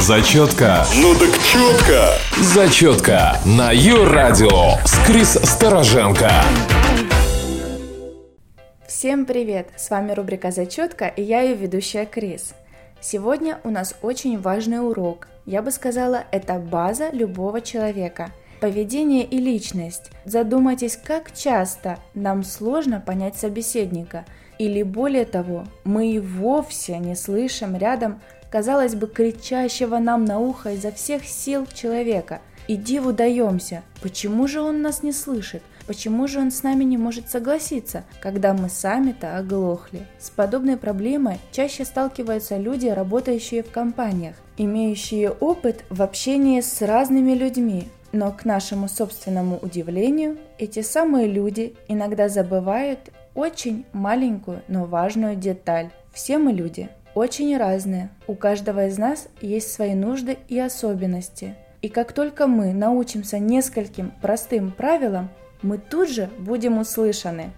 Зачетка. Ну так четко. Зачетка на Ю-радио с Крис Стороженко. Всем привет! С вами рубрика «Зачетка» и я ее ведущая Крис. Сегодня у нас очень важный урок. Я бы сказала, это база любого человека. Поведение и личность. Задумайтесь, как часто нам сложно понять собеседника. Или более того, мы и вовсе не слышим рядом, казалось бы, кричащего нам на ухо изо всех сил человека. И диву почему же он нас не слышит? Почему же он с нами не может согласиться, когда мы сами-то оглохли? С подобной проблемой чаще сталкиваются люди, работающие в компаниях, имеющие опыт в общении с разными людьми. Но к нашему собственному удивлению, эти самые люди иногда забывают очень маленькую, но важную деталь. Все мы люди, очень разные. У каждого из нас есть свои нужды и особенности. И как только мы научимся нескольким простым правилам, мы тут же будем услышаны.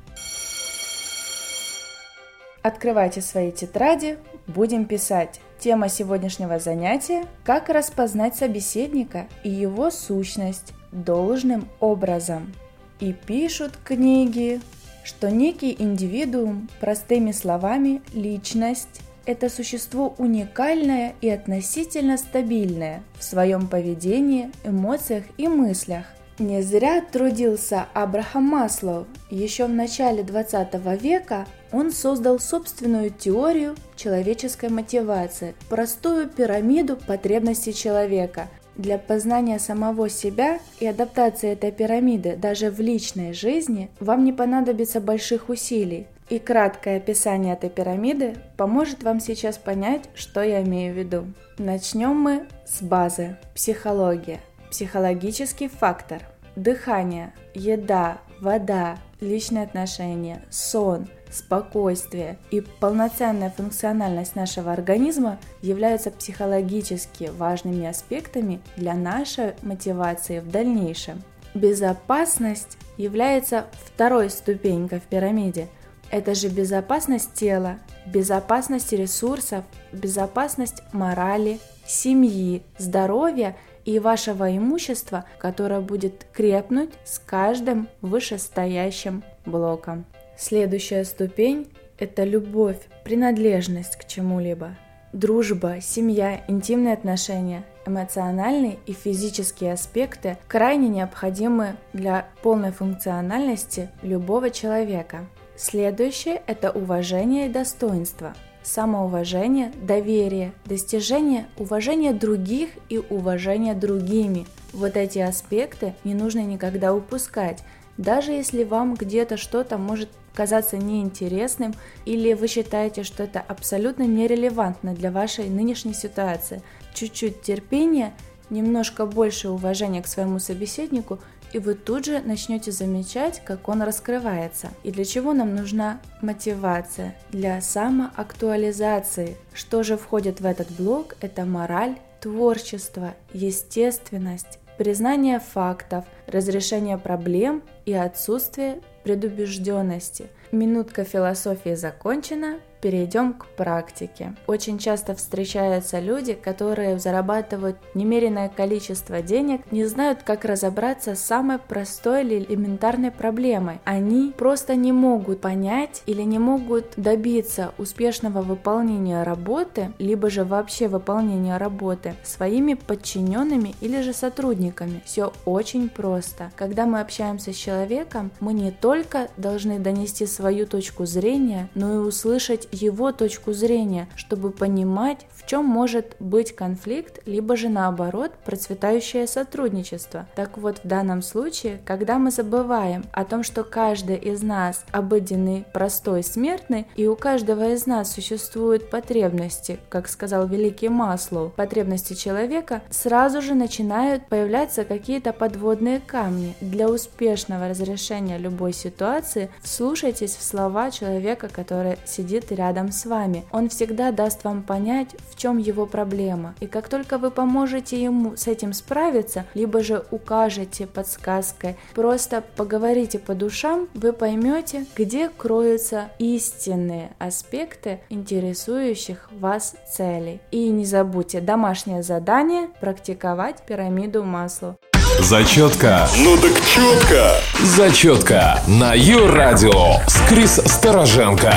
Открывайте свои тетради, будем писать. Тема сегодняшнего занятия – как распознать собеседника и его сущность должным образом. И пишут книги, что некий индивидуум, простыми словами, личность, это существо уникальное и относительно стабильное в своем поведении, эмоциях и мыслях – не зря трудился Абрахам Маслоу. Еще в начале 20 века он создал собственную теорию человеческой мотивации, простую пирамиду потребностей человека. Для познания самого себя и адаптации этой пирамиды даже в личной жизни вам не понадобится больших усилий. И краткое описание этой пирамиды поможет вам сейчас понять, что я имею в виду. Начнем мы с базы. Психология – Психологический фактор. Дыхание, еда, вода, личные отношения, сон, спокойствие и полноценная функциональность нашего организма являются психологически важными аспектами для нашей мотивации в дальнейшем. Безопасность является второй ступенькой в пирамиде. Это же безопасность тела, безопасность ресурсов, безопасность морали, семьи, здоровья – и вашего имущества, которое будет крепнуть с каждым вышестоящим блоком. Следующая ступень – это любовь, принадлежность к чему-либо. Дружба, семья, интимные отношения, эмоциональные и физические аспекты крайне необходимы для полной функциональности любого человека. Следующее – это уважение и достоинство – самоуважение, доверие, достижение уважения других и уважения другими. Вот эти аспекты не нужно никогда упускать, даже если вам где-то что-то может казаться неинтересным или вы считаете, что это абсолютно нерелевантно для вашей нынешней ситуации. Чуть-чуть терпения, немножко больше уважения к своему собеседнику и вы тут же начнете замечать, как он раскрывается. И для чего нам нужна мотивация? Для самоактуализации. Что же входит в этот блок? Это мораль, творчество, естественность, признание фактов, разрешение проблем и отсутствие предубежденности. Минутка философии закончена, перейдем к практике. Очень часто встречаются люди, которые зарабатывают немеренное количество денег, не знают, как разобраться с самой простой или элементарной проблемой. Они просто не могут понять или не могут добиться успешного выполнения работы, либо же вообще выполнения работы своими подчиненными или же сотрудниками. Все очень просто. Когда мы общаемся с человеком, мы не только должны донести свою точку зрения, но и услышать его точку зрения, чтобы понимать, в чем может быть конфликт, либо же наоборот процветающее сотрудничество. Так вот, в данном случае, когда мы забываем о том, что каждый из нас обыденный, простой, смертный, и у каждого из нас существуют потребности, как сказал великий Маслоу, потребности человека, сразу же начинают появляться какие-то подводные камни для успешного разрешения любой ситуации, вслушайтесь в слова человека, который сидит рядом с вами. Он всегда даст вам понять, в чем его проблема. И как только вы поможете ему с этим справиться, либо же укажете подсказкой, просто поговорите по душам, вы поймете, где кроются истинные аспекты интересующих вас целей. И не забудьте домашнее задание практиковать пирамиду масла. Зачетка. Ну так четко. Зачетка на Ю-радио с Крис Стороженко.